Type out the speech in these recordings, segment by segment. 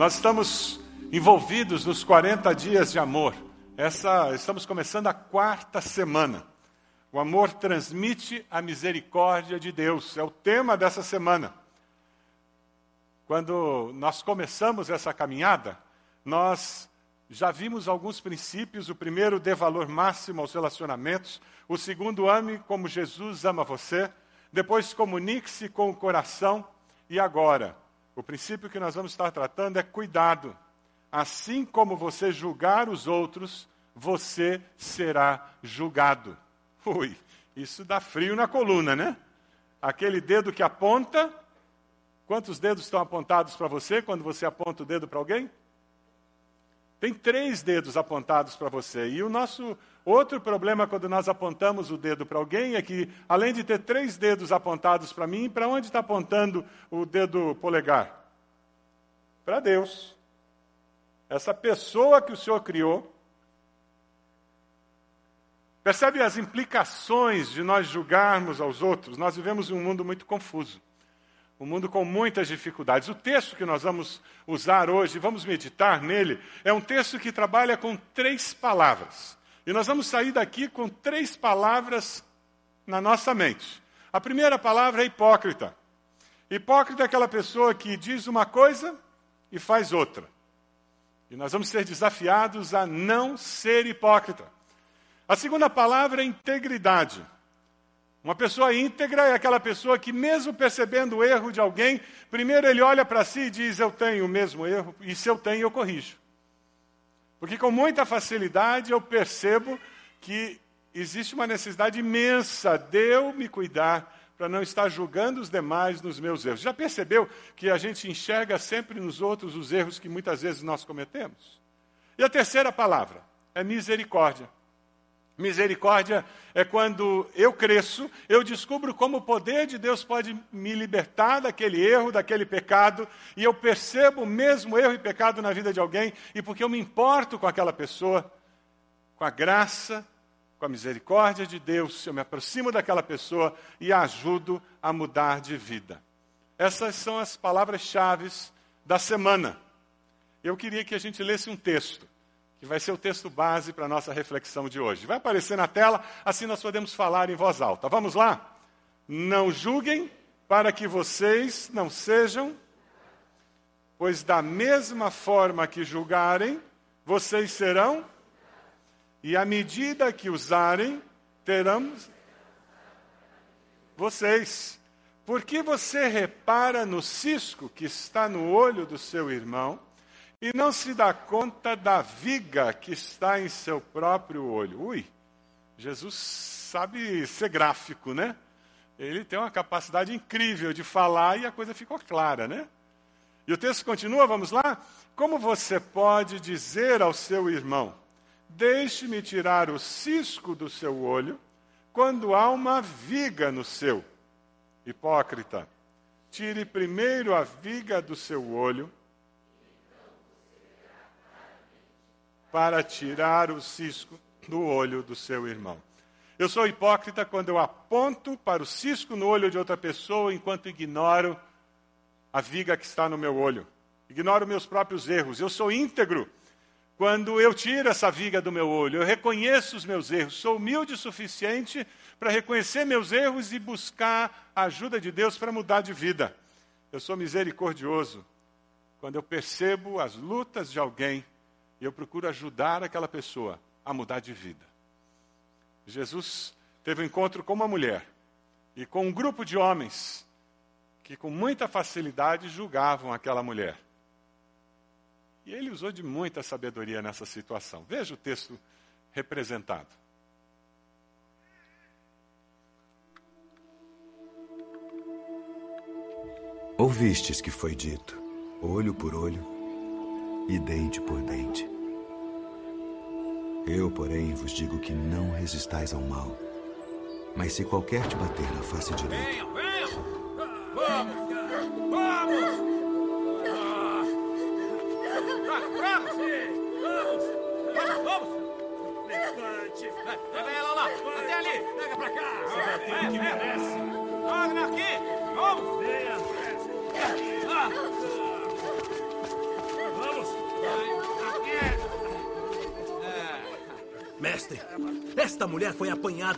Nós estamos envolvidos nos 40 dias de amor. Essa, estamos começando a quarta semana. O amor transmite a misericórdia de Deus. É o tema dessa semana. Quando nós começamos essa caminhada, nós já vimos alguns princípios. O primeiro, dê valor máximo aos relacionamentos. O segundo, ame como Jesus ama você. Depois, comunique-se com o coração. E agora, o princípio que nós vamos estar tratando é cuidado. Assim como você julgar os outros, você será julgado. Ui, isso dá frio na coluna, né? Aquele dedo que aponta. Quantos dedos estão apontados para você quando você aponta o dedo para alguém? Tem três dedos apontados para você. E o nosso outro problema quando nós apontamos o dedo para alguém é que, além de ter três dedos apontados para mim, para onde está apontando o dedo polegar? Para Deus. Essa pessoa que o Senhor criou. Percebe as implicações de nós julgarmos aos outros? Nós vivemos em um mundo muito confuso um mundo com muitas dificuldades. O texto que nós vamos usar hoje, vamos meditar nele, é um texto que trabalha com três palavras. E nós vamos sair daqui com três palavras na nossa mente. A primeira palavra é hipócrita. Hipócrita é aquela pessoa que diz uma coisa e faz outra. E nós vamos ser desafiados a não ser hipócrita. A segunda palavra é integridade. Uma pessoa íntegra é aquela pessoa que, mesmo percebendo o erro de alguém, primeiro ele olha para si e diz: Eu tenho o mesmo erro, e se eu tenho, eu corrijo. Porque com muita facilidade eu percebo que existe uma necessidade imensa de eu me cuidar para não estar julgando os demais nos meus erros. Já percebeu que a gente enxerga sempre nos outros os erros que muitas vezes nós cometemos? E a terceira palavra é misericórdia. Misericórdia é quando eu cresço, eu descubro como o poder de Deus pode me libertar daquele erro, daquele pecado, e eu percebo o mesmo erro e pecado na vida de alguém, e porque eu me importo com aquela pessoa, com a graça, com a misericórdia de Deus, eu me aproximo daquela pessoa e a ajudo a mudar de vida. Essas são as palavras-chave da semana. Eu queria que a gente lesse um texto que vai ser o texto base para a nossa reflexão de hoje. Vai aparecer na tela, assim nós podemos falar em voz alta. Vamos lá? Não julguem para que vocês não sejam, pois da mesma forma que julgarem, vocês serão, e à medida que usarem, terão vocês. Porque você repara no cisco que está no olho do seu irmão, e não se dá conta da viga que está em seu próprio olho. Ui, Jesus sabe ser gráfico, né? Ele tem uma capacidade incrível de falar e a coisa ficou clara, né? E o texto continua, vamos lá? Como você pode dizer ao seu irmão: Deixe-me tirar o cisco do seu olho, quando há uma viga no seu? Hipócrita, tire primeiro a viga do seu olho para tirar o cisco do olho do seu irmão. Eu sou hipócrita quando eu aponto para o cisco no olho de outra pessoa enquanto ignoro a viga que está no meu olho. Ignoro meus próprios erros. Eu sou íntegro quando eu tiro essa viga do meu olho. Eu reconheço os meus erros. Sou humilde o suficiente para reconhecer meus erros e buscar a ajuda de Deus para mudar de vida. Eu sou misericordioso quando eu percebo as lutas de alguém e eu procuro ajudar aquela pessoa a mudar de vida. Jesus teve um encontro com uma mulher e com um grupo de homens que com muita facilidade julgavam aquela mulher. E ele usou de muita sabedoria nessa situação. Veja o texto representado. Ouvistes que foi dito, olho por olho e dente por dente. Eu, porém, vos digo que não resistais ao mal. Mas se qualquer te bater na face direita.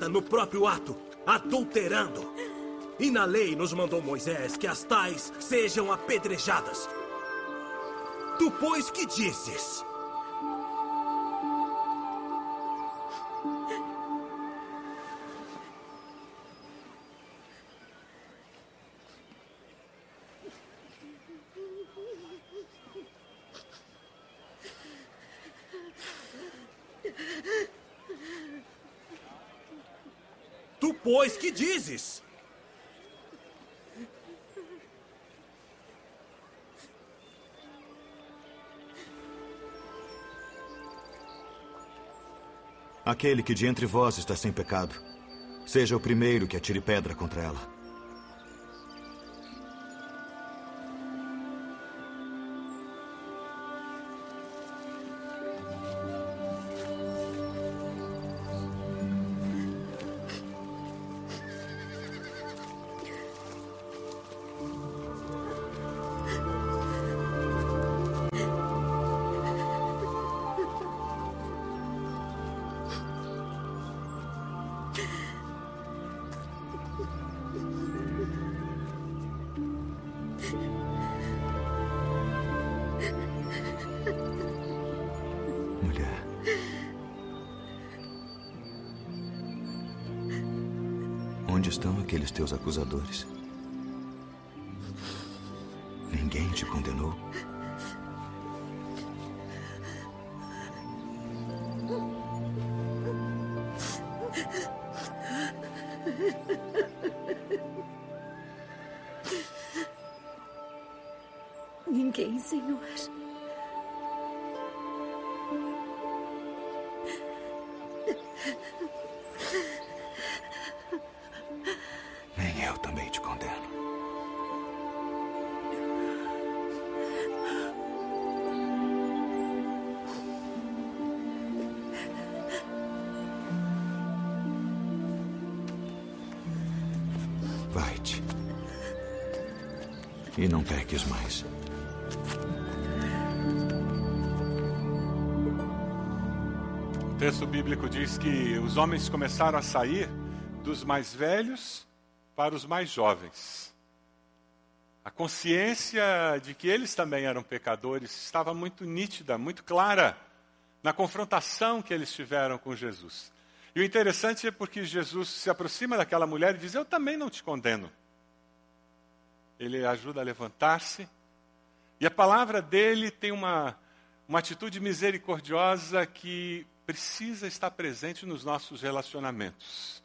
No próprio ato, adulterando. E na lei nos mandou Moisés que as tais sejam apedrejadas. Tu, pois, que dizes? Pois, que dizes? Aquele que de entre vós está sem pecado, seja o primeiro que atire pedra contra ela. Onde estão aqueles teus acusadores? Ninguém te condenou? Os homens começaram a sair dos mais velhos para os mais jovens. A consciência de que eles também eram pecadores estava muito nítida, muito clara na confrontação que eles tiveram com Jesus. E o interessante é porque Jesus se aproxima daquela mulher e diz: Eu também não te condeno. Ele ajuda a levantar-se. E a palavra dele tem uma, uma atitude misericordiosa que precisa estar presente nos nossos relacionamentos.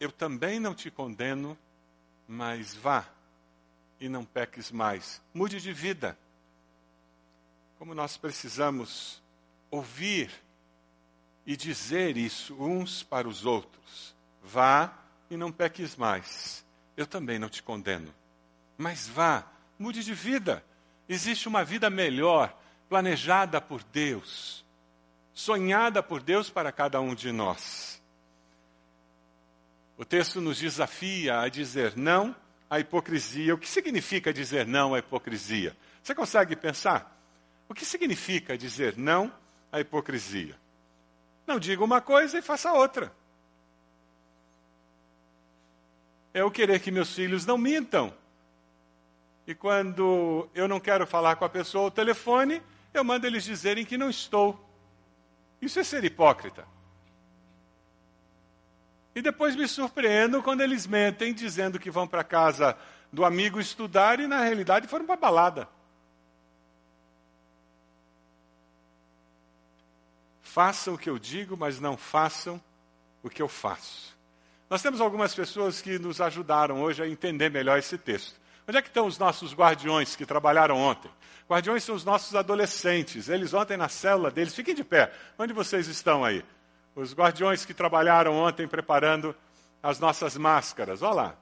Eu também não te condeno, mas vá e não peques mais. Mude de vida. Como nós precisamos ouvir e dizer isso uns para os outros. Vá e não peques mais. Eu também não te condeno. Mas vá, mude de vida. Existe uma vida melhor, planejada por Deus, sonhada por Deus para cada um de nós. O texto nos desafia a dizer não à hipocrisia. O que significa dizer não à hipocrisia? Você consegue pensar? O que significa dizer não à hipocrisia? Não diga uma coisa e faça outra. É eu querer que meus filhos não mintam. E quando eu não quero falar com a pessoa ao telefone, eu mando eles dizerem que não estou. Isso é ser hipócrita. E depois me surpreendo quando eles mentem dizendo que vão para casa do amigo estudar e na realidade foram para balada. Façam o que eu digo, mas não façam o que eu faço. Nós temos algumas pessoas que nos ajudaram hoje a entender melhor esse texto. Onde é que estão os nossos guardiões que trabalharam ontem? Guardiões são os nossos adolescentes. Eles ontem na célula deles, fiquem de pé. Onde vocês estão aí? Os guardiões que trabalharam ontem preparando as nossas máscaras. Olha lá.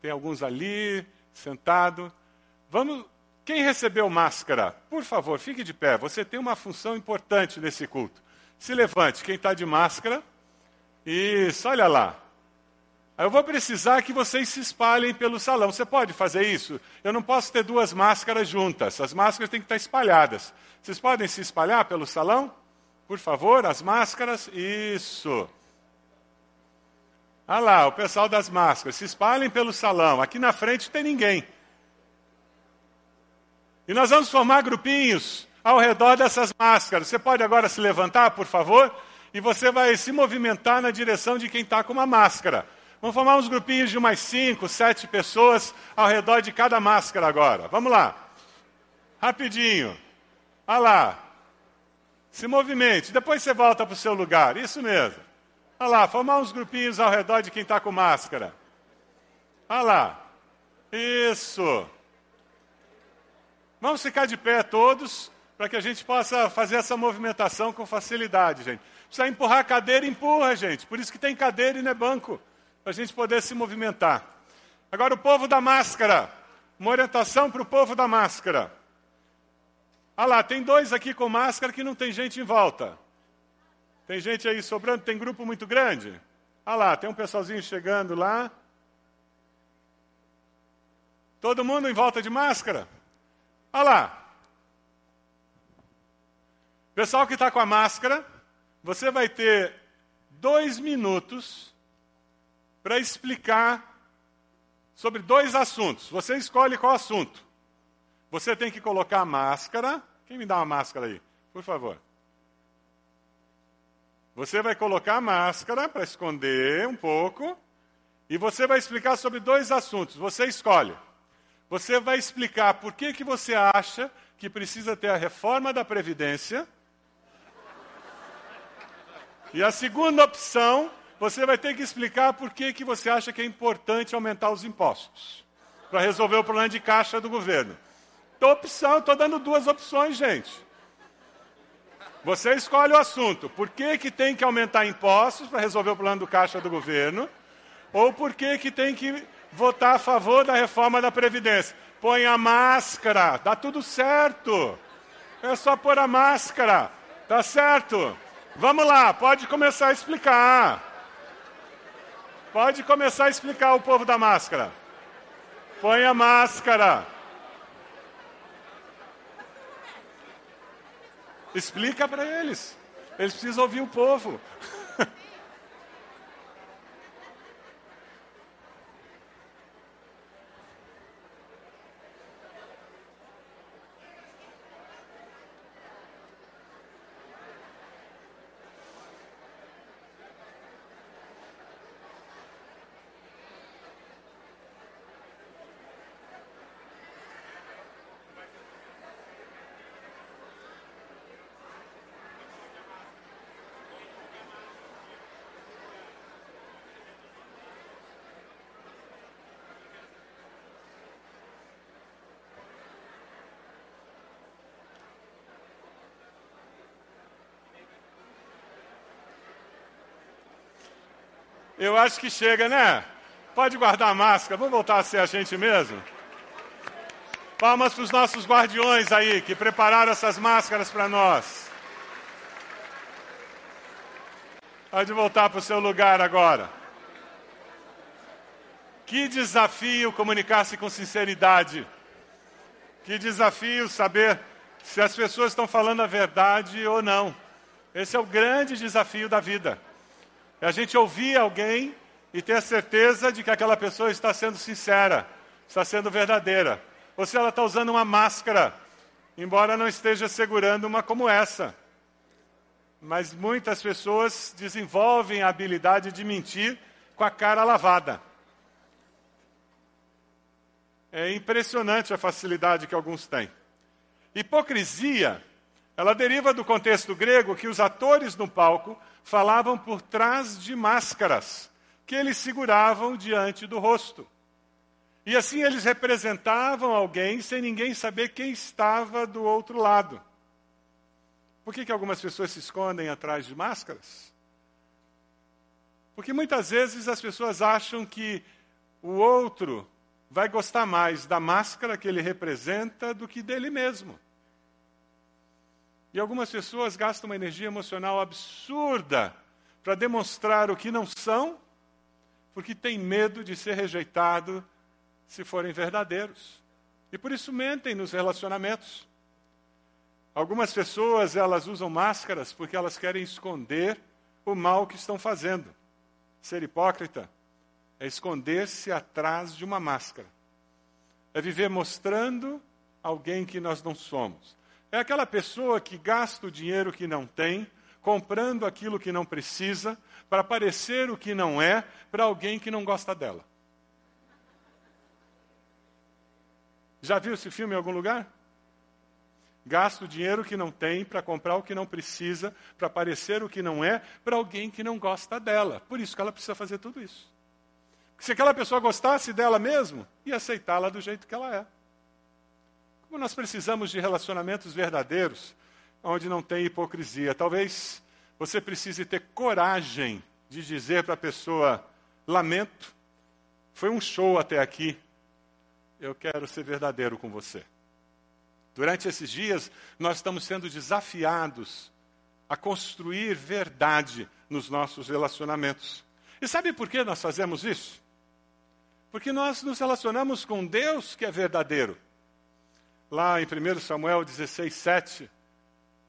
Tem alguns ali, sentado. Vamos. Quem recebeu máscara, por favor, fique de pé. Você tem uma função importante nesse culto. Se levante, quem está de máscara. Isso, olha lá. Eu vou precisar que vocês se espalhem pelo salão. Você pode fazer isso? Eu não posso ter duas máscaras juntas. As máscaras têm que estar espalhadas. Vocês podem se espalhar pelo salão? Por favor, as máscaras. Isso. Ah lá, o pessoal das máscaras. Se espalhem pelo salão. Aqui na frente tem ninguém. E nós vamos formar grupinhos ao redor dessas máscaras. Você pode agora se levantar, por favor? E você vai se movimentar na direção de quem está com uma máscara. Vamos formar uns grupinhos de umas cinco, sete pessoas ao redor de cada máscara agora. Vamos lá. Rapidinho. Ah lá. Se movimente. Depois você volta para o seu lugar. Isso mesmo. Olha lá, formar uns grupinhos ao redor de quem está com máscara. Olha lá. Isso. Vamos ficar de pé todos, para que a gente possa fazer essa movimentação com facilidade, gente. Precisa empurrar a cadeira, empurra, gente. Por isso que tem cadeira e não é banco, para a gente poder se movimentar. Agora, o povo da máscara. Uma orientação para o povo da máscara. Ah lá, tem dois aqui com máscara que não tem gente em volta. Tem gente aí sobrando, tem grupo muito grande? Ah lá, tem um pessoalzinho chegando lá. Todo mundo em volta de máscara? Ah lá. Pessoal que está com a máscara, você vai ter dois minutos para explicar sobre dois assuntos. Você escolhe qual assunto. Você tem que colocar a máscara. Quem me dá uma máscara aí, por favor? Você vai colocar a máscara para esconder um pouco e você vai explicar sobre dois assuntos. Você escolhe. Você vai explicar por que, que você acha que precisa ter a reforma da Previdência. E a segunda opção, você vai ter que explicar por que, que você acha que é importante aumentar os impostos para resolver o problema de caixa do governo. Então, opção, estou dando duas opções, gente. Você escolhe o assunto. Por que, que tem que aumentar impostos para resolver o plano do caixa do governo? Ou por que, que tem que votar a favor da reforma da Previdência? Põe a máscara, dá tudo certo. É só pôr a máscara, tá certo? Vamos lá, pode começar a explicar. Pode começar a explicar o povo da máscara. Põe a máscara. Explica para eles. Eles precisam ouvir o povo. Eu acho que chega, né? Pode guardar a máscara, vamos voltar a ser a gente mesmo? Palmas para os nossos guardiões aí, que prepararam essas máscaras para nós. Pode voltar para o seu lugar agora. Que desafio comunicar-se com sinceridade. Que desafio saber se as pessoas estão falando a verdade ou não. Esse é o grande desafio da vida. É a gente ouvir alguém e ter a certeza de que aquela pessoa está sendo sincera, está sendo verdadeira. Ou se ela está usando uma máscara, embora não esteja segurando uma como essa. Mas muitas pessoas desenvolvem a habilidade de mentir com a cara lavada. É impressionante a facilidade que alguns têm. Hipocrisia, ela deriva do contexto grego que os atores no palco falavam por trás de máscaras que eles seguravam diante do rosto. E assim eles representavam alguém sem ninguém saber quem estava do outro lado. Por que, que algumas pessoas se escondem atrás de máscaras? Porque muitas vezes as pessoas acham que o outro vai gostar mais da máscara que ele representa do que dele mesmo. E algumas pessoas gastam uma energia emocional absurda para demonstrar o que não são, porque têm medo de ser rejeitado se forem verdadeiros. E por isso mentem nos relacionamentos. Algumas pessoas, elas usam máscaras porque elas querem esconder o mal que estão fazendo. Ser hipócrita é esconder-se atrás de uma máscara. É viver mostrando alguém que nós não somos. É aquela pessoa que gasta o dinheiro que não tem, comprando aquilo que não precisa, para parecer o que não é para alguém que não gosta dela. Já viu esse filme em algum lugar? Gasta o dinheiro que não tem para comprar o que não precisa, para parecer o que não é, para alguém que não gosta dela. Por isso que ela precisa fazer tudo isso. Se aquela pessoa gostasse dela mesmo, ia aceitá-la do jeito que ela é. Como nós precisamos de relacionamentos verdadeiros, onde não tem hipocrisia. Talvez você precise ter coragem de dizer para a pessoa: lamento, foi um show até aqui, eu quero ser verdadeiro com você. Durante esses dias, nós estamos sendo desafiados a construir verdade nos nossos relacionamentos. E sabe por que nós fazemos isso? Porque nós nos relacionamos com Deus que é verdadeiro. Lá em 1 Samuel 16, 7,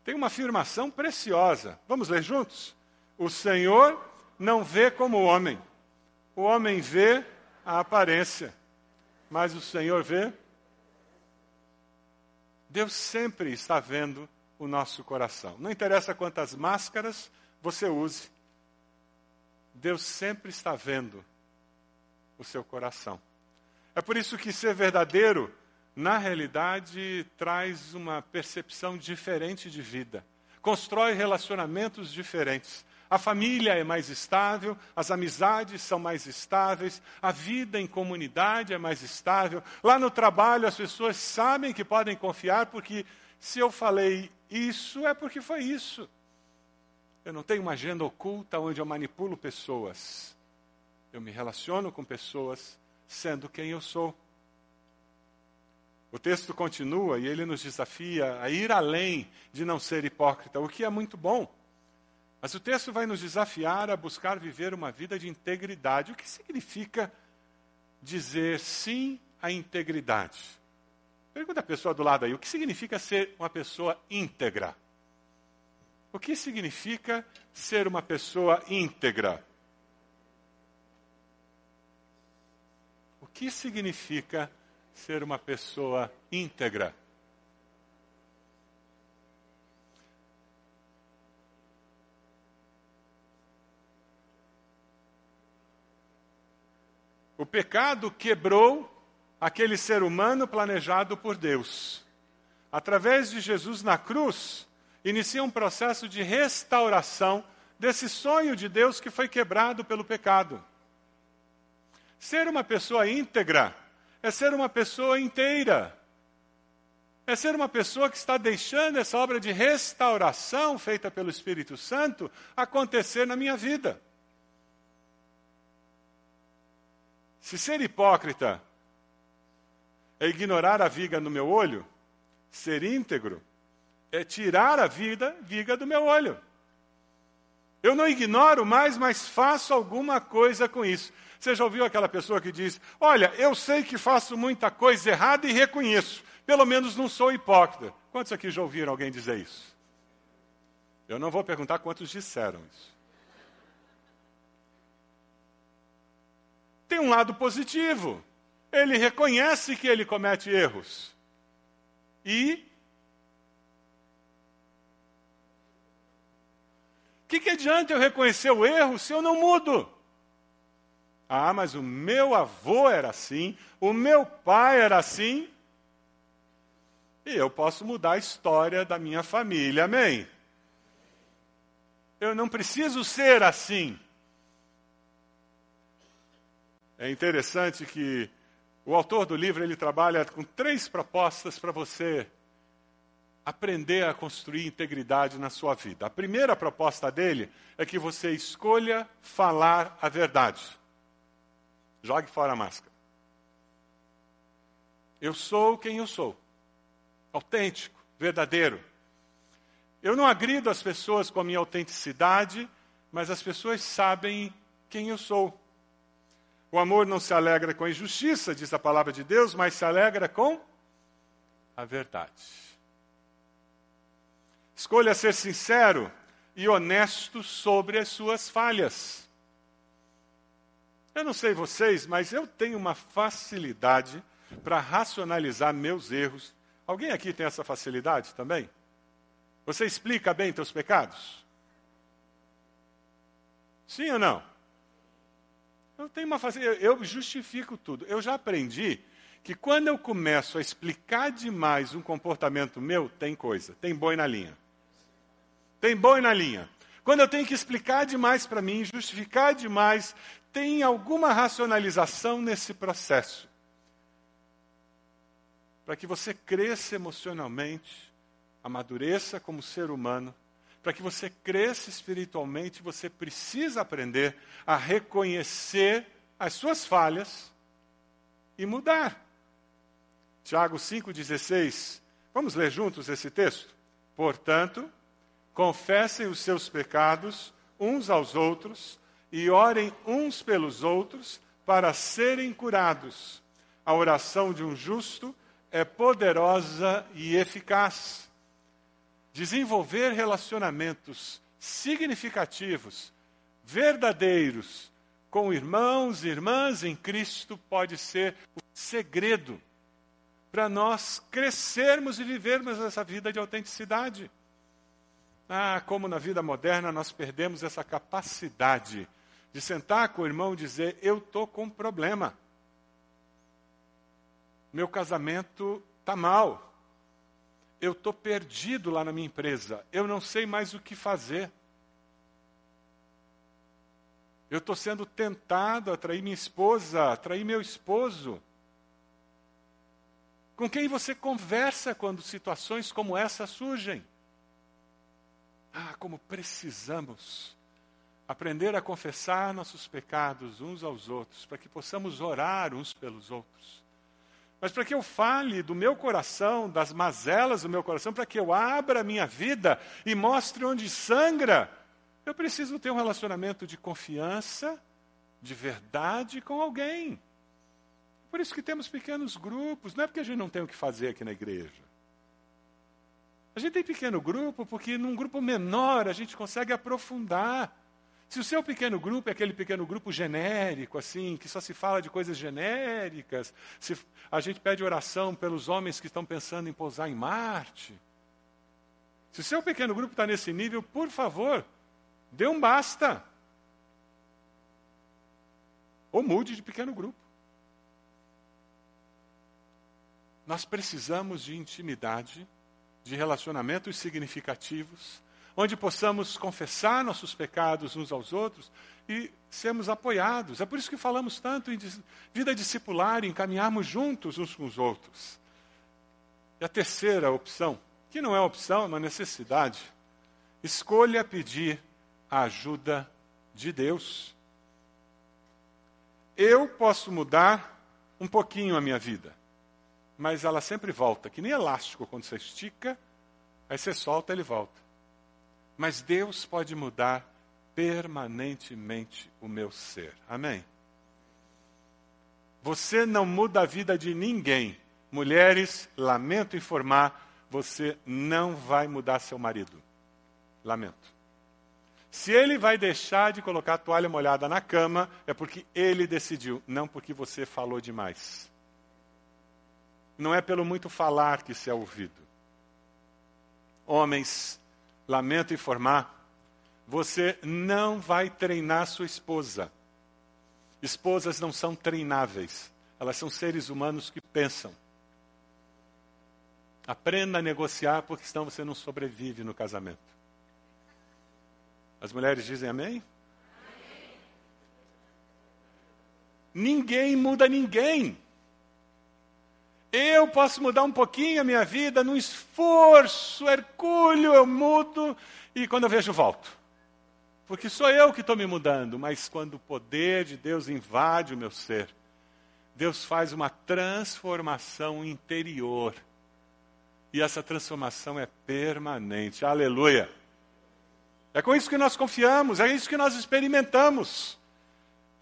tem uma afirmação preciosa. Vamos ler juntos? O Senhor não vê como o homem. O homem vê a aparência, mas o Senhor vê Deus sempre está vendo o nosso coração. Não interessa quantas máscaras você use, Deus sempre está vendo o seu coração. É por isso que ser verdadeiro, na realidade, traz uma percepção diferente de vida, constrói relacionamentos diferentes. A família é mais estável, as amizades são mais estáveis, a vida em comunidade é mais estável. Lá no trabalho as pessoas sabem que podem confiar, porque se eu falei isso, é porque foi isso. Eu não tenho uma agenda oculta onde eu manipulo pessoas. Eu me relaciono com pessoas sendo quem eu sou. O texto continua e ele nos desafia a ir além de não ser hipócrita, o que é muito bom. Mas o texto vai nos desafiar a buscar viver uma vida de integridade. O que significa dizer sim à integridade? Pergunta a pessoa do lado aí, o que significa ser uma pessoa íntegra? O que significa ser uma pessoa íntegra? O que significa ser uma pessoa íntegra? O pecado quebrou aquele ser humano planejado por Deus. Através de Jesus na cruz, inicia um processo de restauração desse sonho de Deus que foi quebrado pelo pecado. Ser uma pessoa íntegra é ser uma pessoa inteira. É ser uma pessoa que está deixando essa obra de restauração feita pelo Espírito Santo acontecer na minha vida. Se ser hipócrita é ignorar a viga no meu olho, ser íntegro é tirar a vida, viga do meu olho. Eu não ignoro mais, mas faço alguma coisa com isso. Você já ouviu aquela pessoa que diz: Olha, eu sei que faço muita coisa errada e reconheço, pelo menos não sou hipócrita. Quantos aqui já ouviram alguém dizer isso? Eu não vou perguntar quantos disseram isso. tem um lado positivo. Ele reconhece que ele comete erros. E. Que, que adianta eu reconhecer o erro se eu não mudo? Ah, mas o meu avô era assim, o meu pai era assim. E eu posso mudar a história da minha família, amém? Eu não preciso ser assim. É interessante que o autor do livro ele trabalha com três propostas para você aprender a construir integridade na sua vida. A primeira proposta dele é que você escolha falar a verdade. Jogue fora a máscara. Eu sou quem eu sou. Autêntico, verdadeiro. Eu não agrido as pessoas com a minha autenticidade, mas as pessoas sabem quem eu sou. O amor não se alegra com a injustiça, diz a palavra de Deus, mas se alegra com a verdade. Escolha ser sincero e honesto sobre as suas falhas. Eu não sei vocês, mas eu tenho uma facilidade para racionalizar meus erros. Alguém aqui tem essa facilidade também? Você explica bem teus pecados? Sim ou não? Eu tenho uma facilidade, eu justifico tudo. Eu já aprendi que quando eu começo a explicar demais um comportamento meu, tem coisa, tem boi na linha. Tem boi na linha. Quando eu tenho que explicar demais para mim, justificar demais, tem alguma racionalização nesse processo. Para que você cresça emocionalmente, amadureça como ser humano, para que você cresça espiritualmente, você precisa aprender a reconhecer as suas falhas e mudar. Tiago 5,16. Vamos ler juntos esse texto? Portanto, confessem os seus pecados uns aos outros e orem uns pelos outros para serem curados. A oração de um justo é poderosa e eficaz. Desenvolver relacionamentos significativos, verdadeiros, com irmãos e irmãs em Cristo pode ser o segredo para nós crescermos e vivermos essa vida de autenticidade. Ah, como na vida moderna nós perdemos essa capacidade de sentar com o irmão e dizer: Eu estou com um problema. Meu casamento está mal. Eu estou perdido lá na minha empresa. Eu não sei mais o que fazer. Eu estou sendo tentado a trair minha esposa, a trair meu esposo. Com quem você conversa quando situações como essa surgem? Ah, como precisamos aprender a confessar nossos pecados uns aos outros, para que possamos orar uns pelos outros. Mas para que eu fale do meu coração, das mazelas do meu coração, para que eu abra a minha vida e mostre onde sangra, eu preciso ter um relacionamento de confiança, de verdade com alguém. Por isso que temos pequenos grupos, não é porque a gente não tem o que fazer aqui na igreja. A gente tem pequeno grupo porque num grupo menor a gente consegue aprofundar. Se o seu pequeno grupo é aquele pequeno grupo genérico, assim, que só se fala de coisas genéricas, se a gente pede oração pelos homens que estão pensando em pousar em Marte. Se o seu pequeno grupo está nesse nível, por favor, dê um basta. Ou mude de pequeno grupo. Nós precisamos de intimidade, de relacionamentos significativos, onde possamos confessar nossos pecados uns aos outros e sermos apoiados. É por isso que falamos tanto em vida discipular, em caminharmos juntos uns com os outros. E a terceira opção, que não é opção, é uma necessidade, escolha pedir a ajuda de Deus. Eu posso mudar um pouquinho a minha vida mas ela sempre volta, que nem elástico, quando você estica, aí você solta, ele volta. Mas Deus pode mudar permanentemente o meu ser. Amém? Você não muda a vida de ninguém. Mulheres, lamento informar, você não vai mudar seu marido. Lamento. Se ele vai deixar de colocar a toalha molhada na cama, é porque ele decidiu, não porque você falou demais. Não é pelo muito falar que se é ouvido. Homens, lamento informar, você não vai treinar sua esposa. Esposas não são treináveis, elas são seres humanos que pensam. Aprenda a negociar, porque senão você não sobrevive no casamento. As mulheres dizem amém? amém? Ninguém muda ninguém. Eu posso mudar um pouquinho a minha vida, num esforço hercúleo eu mudo e quando eu vejo volto. Porque sou eu que estou me mudando, mas quando o poder de Deus invade o meu ser, Deus faz uma transformação interior. E essa transformação é permanente. Aleluia. É com isso que nós confiamos, é isso que nós experimentamos.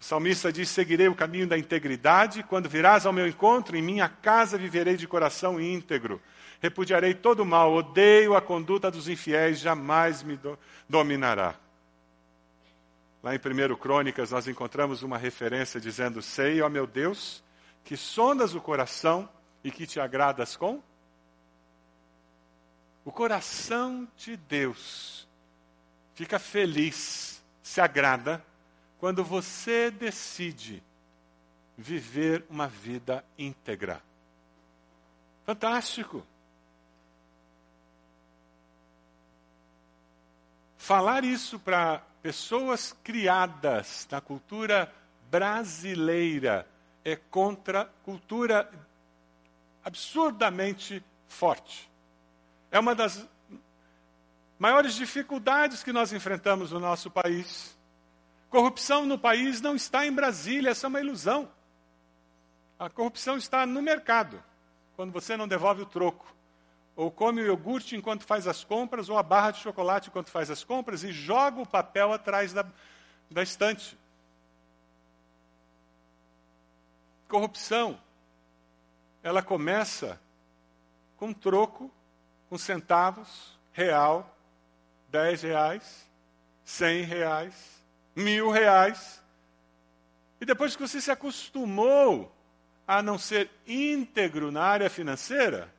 O salmista diz: Seguirei o caminho da integridade, quando virás ao meu encontro, em minha casa viverei de coração íntegro. Repudiarei todo o mal, odeio a conduta dos infiéis, jamais me do dominará. Lá em 1 Crônicas, nós encontramos uma referência dizendo: Sei, ó meu Deus, que sondas o coração e que te agradas com? O coração de Deus fica feliz, se agrada, quando você decide viver uma vida íntegra. Fantástico! Falar isso para pessoas criadas na cultura brasileira é contra cultura absurdamente forte. É uma das maiores dificuldades que nós enfrentamos no nosso país. Corrupção no país não está em Brasília, essa é uma ilusão. A corrupção está no mercado, quando você não devolve o troco ou come o iogurte enquanto faz as compras, ou a barra de chocolate enquanto faz as compras, e joga o papel atrás da, da estante. Corrupção, ela começa com troco, com centavos, real, dez reais, cem reais, mil reais. E depois que você se acostumou a não ser íntegro na área financeira,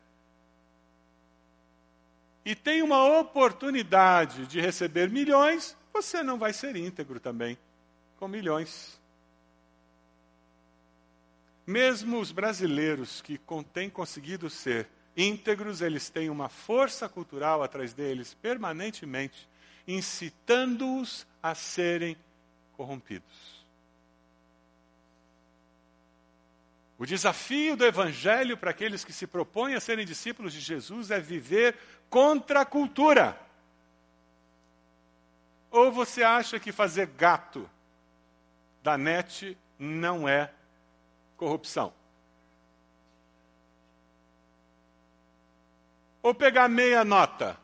e tem uma oportunidade de receber milhões, você não vai ser íntegro também com milhões. Mesmo os brasileiros que têm conseguido ser íntegros, eles têm uma força cultural atrás deles permanentemente, incitando-os a serem corrompidos. O desafio do Evangelho para aqueles que se propõem a serem discípulos de Jesus é viver contra a cultura. Ou você acha que fazer gato da net não é corrupção? Ou pegar meia nota?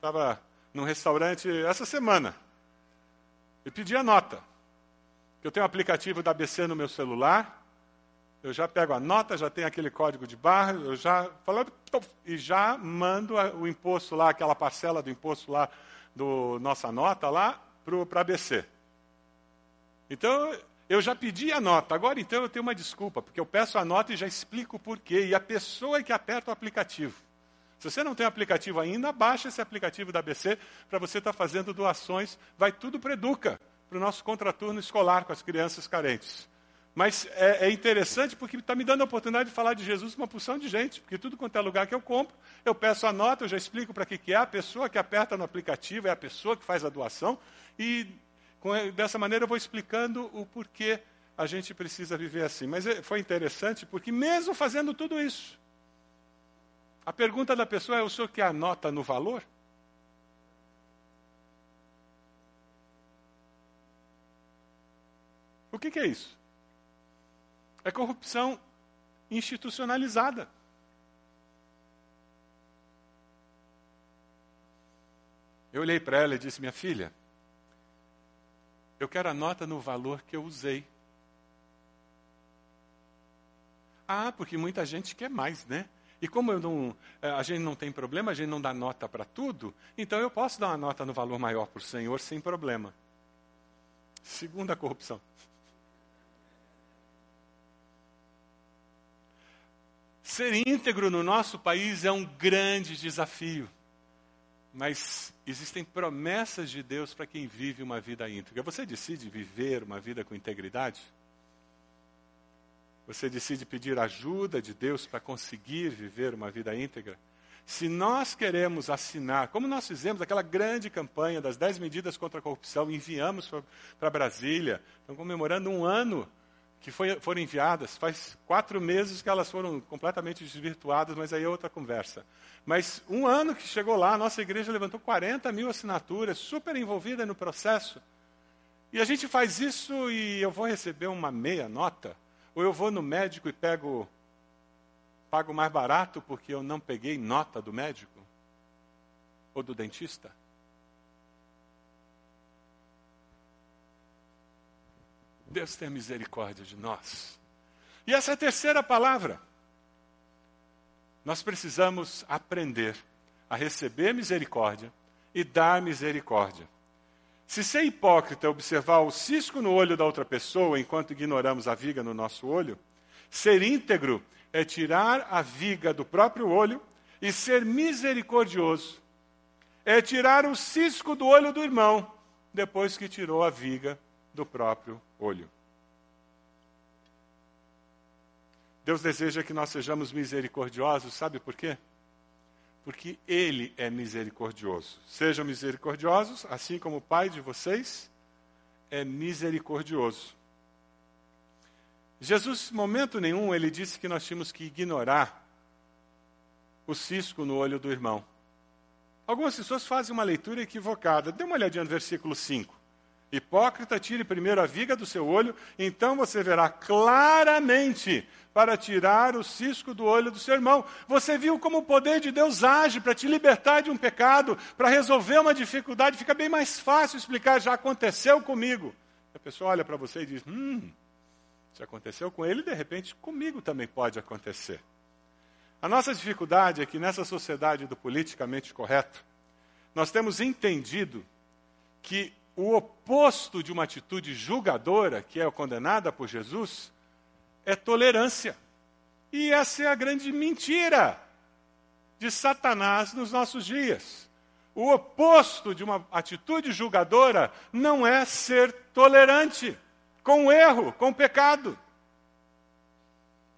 Estava num restaurante essa semana e pedi a nota. Eu tenho um aplicativo da ABC no meu celular, eu já pego a nota, já tem aquele código de barra, eu já falo, e já mando o imposto lá, aquela parcela do imposto lá do nossa nota lá para a ABC. Então, eu já pedi a nota, agora então eu tenho uma desculpa, porque eu peço a nota e já explico o porquê, e a pessoa é que aperta o aplicativo. Se você não tem aplicativo ainda, baixa esse aplicativo da ABC para você estar tá fazendo doações, vai tudo para Educa para o nosso contraturno escolar com as crianças carentes. Mas é, é interessante porque está me dando a oportunidade de falar de Jesus com uma porção de gente, porque tudo quanto é lugar que eu compro, eu peço a nota, eu já explico para que, que é, a pessoa que aperta no aplicativo é a pessoa que faz a doação, e com, dessa maneira eu vou explicando o porquê a gente precisa viver assim. Mas é, foi interessante porque, mesmo fazendo tudo isso, a pergunta da pessoa é: o senhor quer a nota no valor? O que, que é isso? É corrupção institucionalizada. Eu olhei para ela e disse: Minha filha, eu quero a nota no valor que eu usei. Ah, porque muita gente quer mais, né? E como não, eh, a gente não tem problema, a gente não dá nota para tudo, então eu posso dar uma nota no valor maior para o Senhor sem problema. Segunda corrupção. Ser íntegro no nosso país é um grande desafio. Mas existem promessas de Deus para quem vive uma vida íntegra. Você decide viver uma vida com integridade? Você decide pedir ajuda de Deus para conseguir viver uma vida íntegra? Se nós queremos assinar, como nós fizemos aquela grande campanha das 10 medidas contra a corrupção, enviamos para Brasília, estamos comemorando um ano que foi, foram enviadas, faz quatro meses que elas foram completamente desvirtuadas, mas aí é outra conversa. Mas um ano que chegou lá, a nossa igreja levantou 40 mil assinaturas, super envolvida no processo. E a gente faz isso e eu vou receber uma meia nota? Ou eu vou no médico e pego, pago mais barato porque eu não peguei nota do médico? Ou do dentista? Deus tenha misericórdia de nós. E essa é a terceira palavra. Nós precisamos aprender a receber misericórdia e dar misericórdia. Se ser hipócrita é observar o cisco no olho da outra pessoa enquanto ignoramos a viga no nosso olho, ser íntegro é tirar a viga do próprio olho e ser misericordioso é tirar o cisco do olho do irmão depois que tirou a viga do próprio olho. Deus deseja que nós sejamos misericordiosos, sabe por quê? Porque Ele é misericordioso. Sejam misericordiosos, assim como o Pai de vocês é misericordioso. Jesus, em momento nenhum, ele disse que nós tínhamos que ignorar o cisco no olho do irmão. Algumas pessoas fazem uma leitura equivocada. Dê uma olhadinha no versículo 5. Hipócrita, tire primeiro a viga do seu olho, então você verá claramente para tirar o cisco do olho do seu irmão. Você viu como o poder de Deus age para te libertar de um pecado, para resolver uma dificuldade. Fica bem mais fácil explicar, já aconteceu comigo. A pessoa olha para você e diz: Hum, se aconteceu com ele, de repente comigo também pode acontecer. A nossa dificuldade é que nessa sociedade do politicamente correto, nós temos entendido que o oposto de uma atitude julgadora, que é condenada por Jesus, é tolerância. E essa é a grande mentira de Satanás nos nossos dias. O oposto de uma atitude julgadora não é ser tolerante com o erro, com o pecado.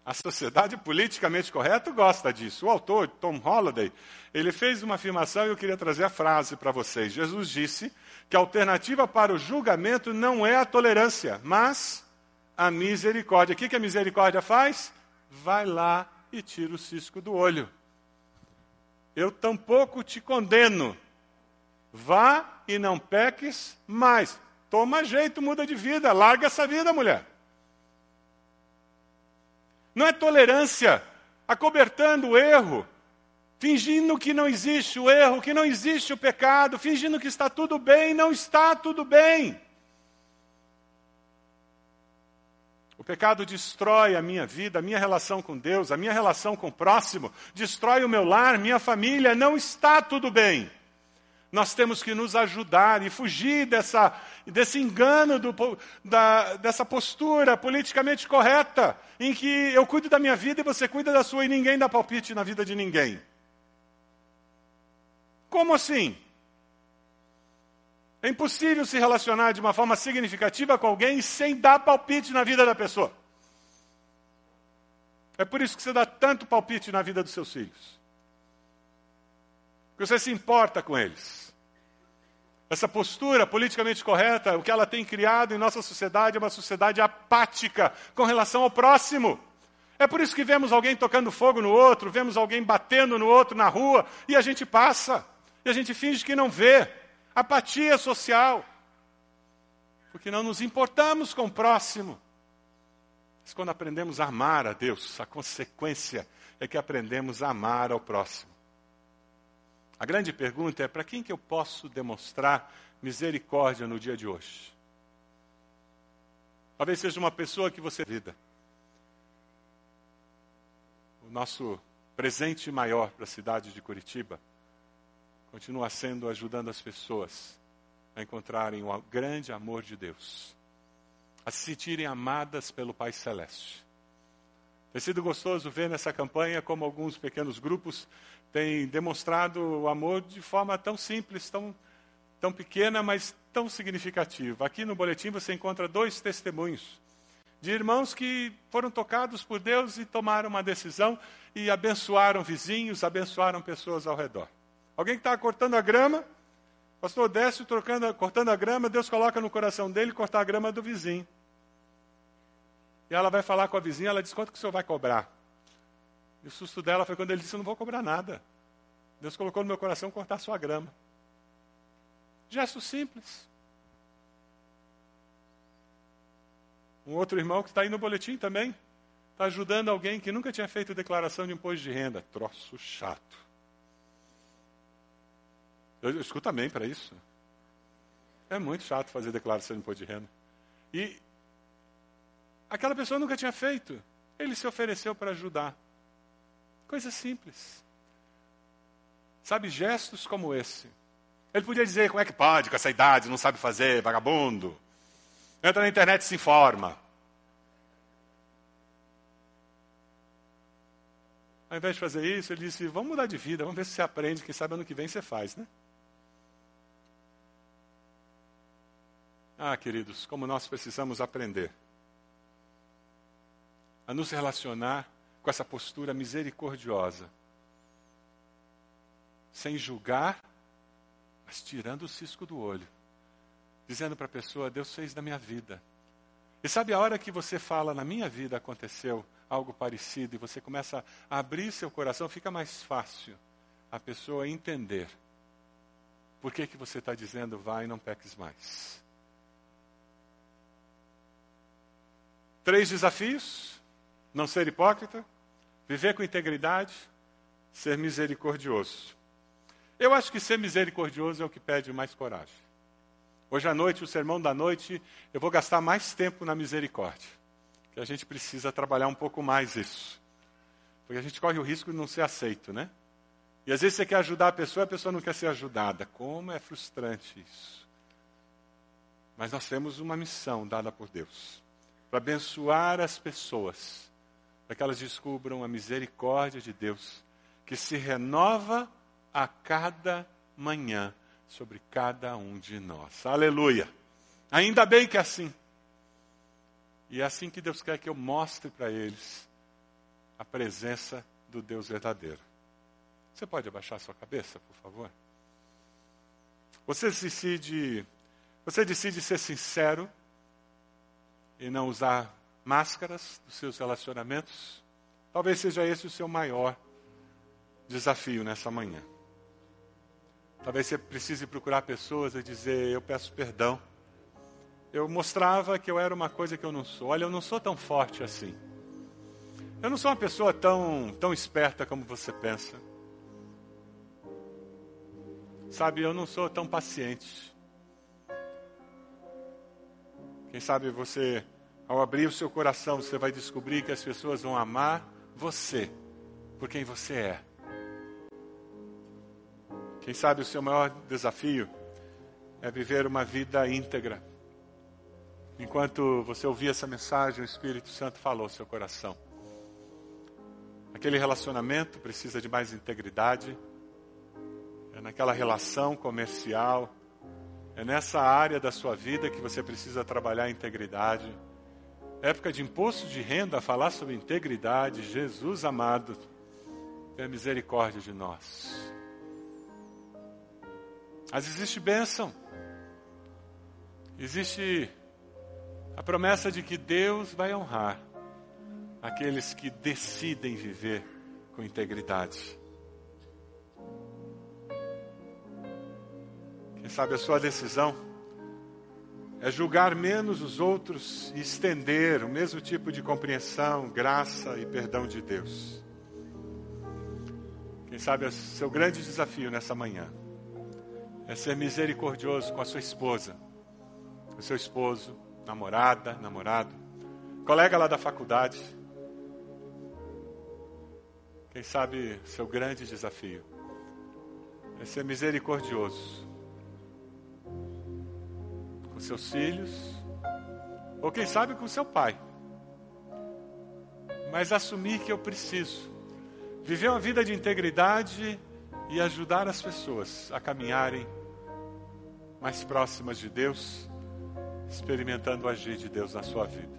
A sociedade politicamente correta gosta disso. O autor, Tom Holliday, ele fez uma afirmação e eu queria trazer a frase para vocês. Jesus disse que a alternativa para o julgamento não é a tolerância, mas a misericórdia. O que, que a misericórdia faz? Vai lá e tira o cisco do olho. Eu tampouco te condeno. Vá e não peques mais. Toma jeito, muda de vida, larga essa vida, mulher. Não é tolerância, acobertando o erro, fingindo que não existe o erro, que não existe o pecado, fingindo que está tudo bem, não está tudo bem. O pecado destrói a minha vida, a minha relação com Deus, a minha relação com o próximo, destrói o meu lar, minha família, não está tudo bem nós temos que nos ajudar e fugir dessa, desse engano, do, da, dessa postura politicamente correta, em que eu cuido da minha vida e você cuida da sua e ninguém dá palpite na vida de ninguém. Como assim? É impossível se relacionar de uma forma significativa com alguém sem dar palpite na vida da pessoa. É por isso que você dá tanto palpite na vida dos seus filhos. Porque você se importa com eles. Essa postura politicamente correta, o que ela tem criado em nossa sociedade é uma sociedade apática com relação ao próximo. É por isso que vemos alguém tocando fogo no outro, vemos alguém batendo no outro na rua e a gente passa. E a gente finge que não vê. Apatia social. Porque não nos importamos com o próximo. Mas quando aprendemos a amar a Deus, a consequência é que aprendemos a amar ao próximo. A grande pergunta é: para quem que eu posso demonstrar misericórdia no dia de hoje? Talvez seja uma pessoa que você vida. O nosso presente maior para a cidade de Curitiba continua sendo ajudando as pessoas a encontrarem o grande amor de Deus, a se sentirem amadas pelo Pai Celeste. Tem sido gostoso ver nessa campanha como alguns pequenos grupos têm demonstrado o amor de forma tão simples, tão, tão pequena, mas tão significativa. Aqui no boletim você encontra dois testemunhos de irmãos que foram tocados por Deus e tomaram uma decisão e abençoaram vizinhos, abençoaram pessoas ao redor. Alguém que estava cortando a grama, pastor Décio trocando, cortando a grama, Deus coloca no coração dele cortar a grama do vizinho. E ela vai falar com a vizinha, ela diz, quanto que o senhor vai cobrar? E o susto dela foi quando ele disse, não vou cobrar nada. Deus colocou no meu coração cortar sua grama. Gesto simples. Um outro irmão que está aí no boletim também, está ajudando alguém que nunca tinha feito declaração de imposto de renda. Troço chato. Eu, escuto também para isso. É muito chato fazer declaração de imposto de renda. E Aquela pessoa nunca tinha feito. Ele se ofereceu para ajudar. Coisa simples. Sabe, gestos como esse. Ele podia dizer, como é que pode, com essa idade, não sabe fazer, vagabundo. Entra na internet e se informa. Ao invés de fazer isso, ele disse, vamos mudar de vida, vamos ver se você aprende, quem sabe ano que vem você faz, né? Ah, queridos, como nós precisamos aprender a nos relacionar com essa postura misericordiosa, sem julgar, mas tirando o cisco do olho, dizendo para a pessoa: Deus fez da minha vida. E sabe a hora que você fala, na minha vida aconteceu algo parecido, e você começa a abrir seu coração, fica mais fácil a pessoa entender por que, que você está dizendo, vai não peques mais. Três desafios: não ser hipócrita, viver com integridade, ser misericordioso. Eu acho que ser misericordioso é o que pede mais coragem. Hoje à noite, o sermão da noite, eu vou gastar mais tempo na misericórdia. Que a gente precisa trabalhar um pouco mais isso. Porque a gente corre o risco de não ser aceito, né? E às vezes você quer ajudar a pessoa, a pessoa não quer ser ajudada. Como é frustrante isso. Mas nós temos uma missão dada por Deus para abençoar as pessoas, para que elas descubram a misericórdia de Deus, que se renova a cada manhã sobre cada um de nós. Aleluia! Ainda bem que é assim. E é assim que Deus quer que eu mostre para eles a presença do Deus verdadeiro. Você pode abaixar sua cabeça, por favor? Você decide, você decide ser sincero e não usar máscaras dos seus relacionamentos, talvez seja esse o seu maior desafio nessa manhã. Talvez você precise procurar pessoas e dizer: Eu peço perdão. Eu mostrava que eu era uma coisa que eu não sou. Olha, eu não sou tão forte assim. Eu não sou uma pessoa tão, tão esperta como você pensa. Sabe, eu não sou tão paciente. Quem sabe você ao abrir o seu coração, você vai descobrir que as pessoas vão amar você por quem você é. Quem sabe o seu maior desafio é viver uma vida íntegra. Enquanto você ouvia essa mensagem, o Espírito Santo falou ao seu coração. Aquele relacionamento precisa de mais integridade. É naquela relação comercial. É nessa área da sua vida que você precisa trabalhar a integridade época de imposto de renda, falar sobre integridade, Jesus amado, tenha misericórdia de nós. Mas existe bênção, existe a promessa de que Deus vai honrar aqueles que decidem viver com integridade. Quem sabe a sua decisão é julgar menos os outros e estender o mesmo tipo de compreensão, graça e perdão de Deus. Quem sabe é o seu grande desafio nessa manhã é ser misericordioso com a sua esposa, com o seu esposo, namorada, namorado, colega lá da faculdade. Quem sabe seu grande desafio é ser misericordioso seus filhos, ou quem sabe com seu pai. Mas assumir que eu preciso viver uma vida de integridade e ajudar as pessoas a caminharem mais próximas de Deus, experimentando o agir de Deus na sua vida.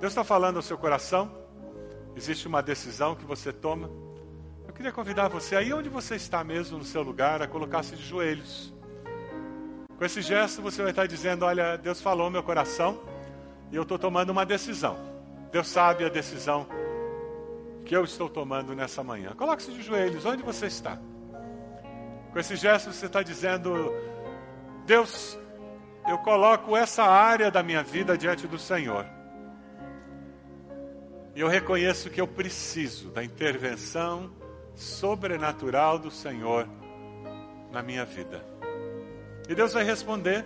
Deus está falando ao seu coração, existe uma decisão que você toma. Eu queria convidar você, aí onde você está mesmo, no seu lugar, a colocar-se de joelhos. Com esse gesto você vai estar dizendo: Olha, Deus falou meu coração e eu estou tomando uma decisão. Deus sabe a decisão que eu estou tomando nessa manhã. Coloque-se de joelhos, onde você está? Com esse gesto você está dizendo: Deus, eu coloco essa área da minha vida diante do Senhor. E eu reconheço que eu preciso da intervenção sobrenatural do Senhor na minha vida. E Deus vai responder,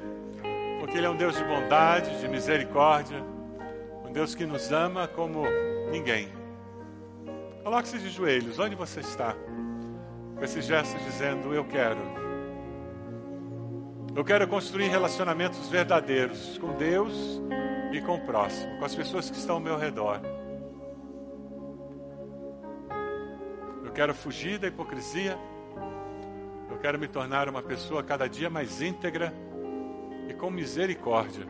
porque Ele é um Deus de bondade, de misericórdia, um Deus que nos ama como ninguém. Coloque-se de joelhos, onde você está, com esse gesto dizendo: Eu quero. Eu quero construir relacionamentos verdadeiros com Deus e com o próximo, com as pessoas que estão ao meu redor. Eu quero fugir da hipocrisia. Eu quero me tornar uma pessoa cada dia mais íntegra e com misericórdia,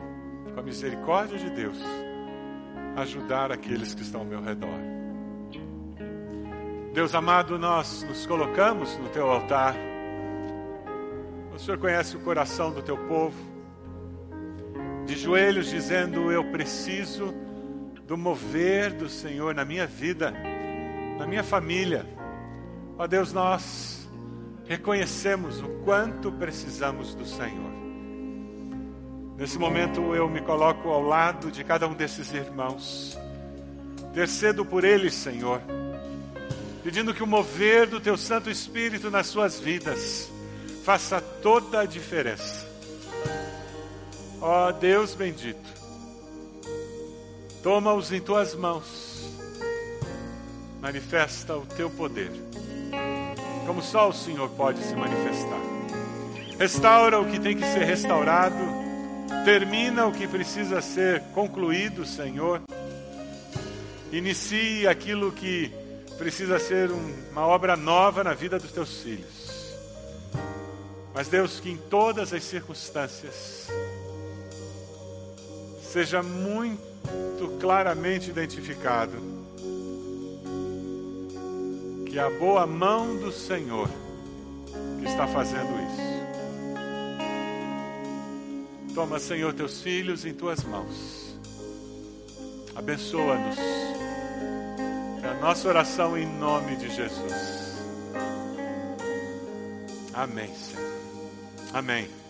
com a misericórdia de Deus, ajudar aqueles que estão ao meu redor. Deus amado, nós nos colocamos no teu altar. O Senhor conhece o coração do teu povo, de joelhos dizendo: Eu preciso do mover do Senhor na minha vida, na minha família. Ó Deus, nós reconhecemos o quanto precisamos do Senhor. Nesse momento eu me coloco ao lado de cada um desses irmãos. Intercedo por eles, Senhor, pedindo que o mover do Teu Santo Espírito nas suas vidas faça toda a diferença. Ó oh, Deus bendito, toma-os em Tuas mãos, manifesta o Teu poder, como só o Senhor pode se manifestar. Restaura o que tem que ser restaurado termina o que precisa ser concluído, Senhor. Inicie aquilo que precisa ser um, uma obra nova na vida dos teus filhos. Mas, Deus, que em todas as circunstâncias seja muito claramente identificado que a boa mão do Senhor que está fazendo isso. Toma, Senhor, teus filhos em tuas mãos. Abençoa-nos. É a nossa oração em nome de Jesus. Amém, Senhor. Amém.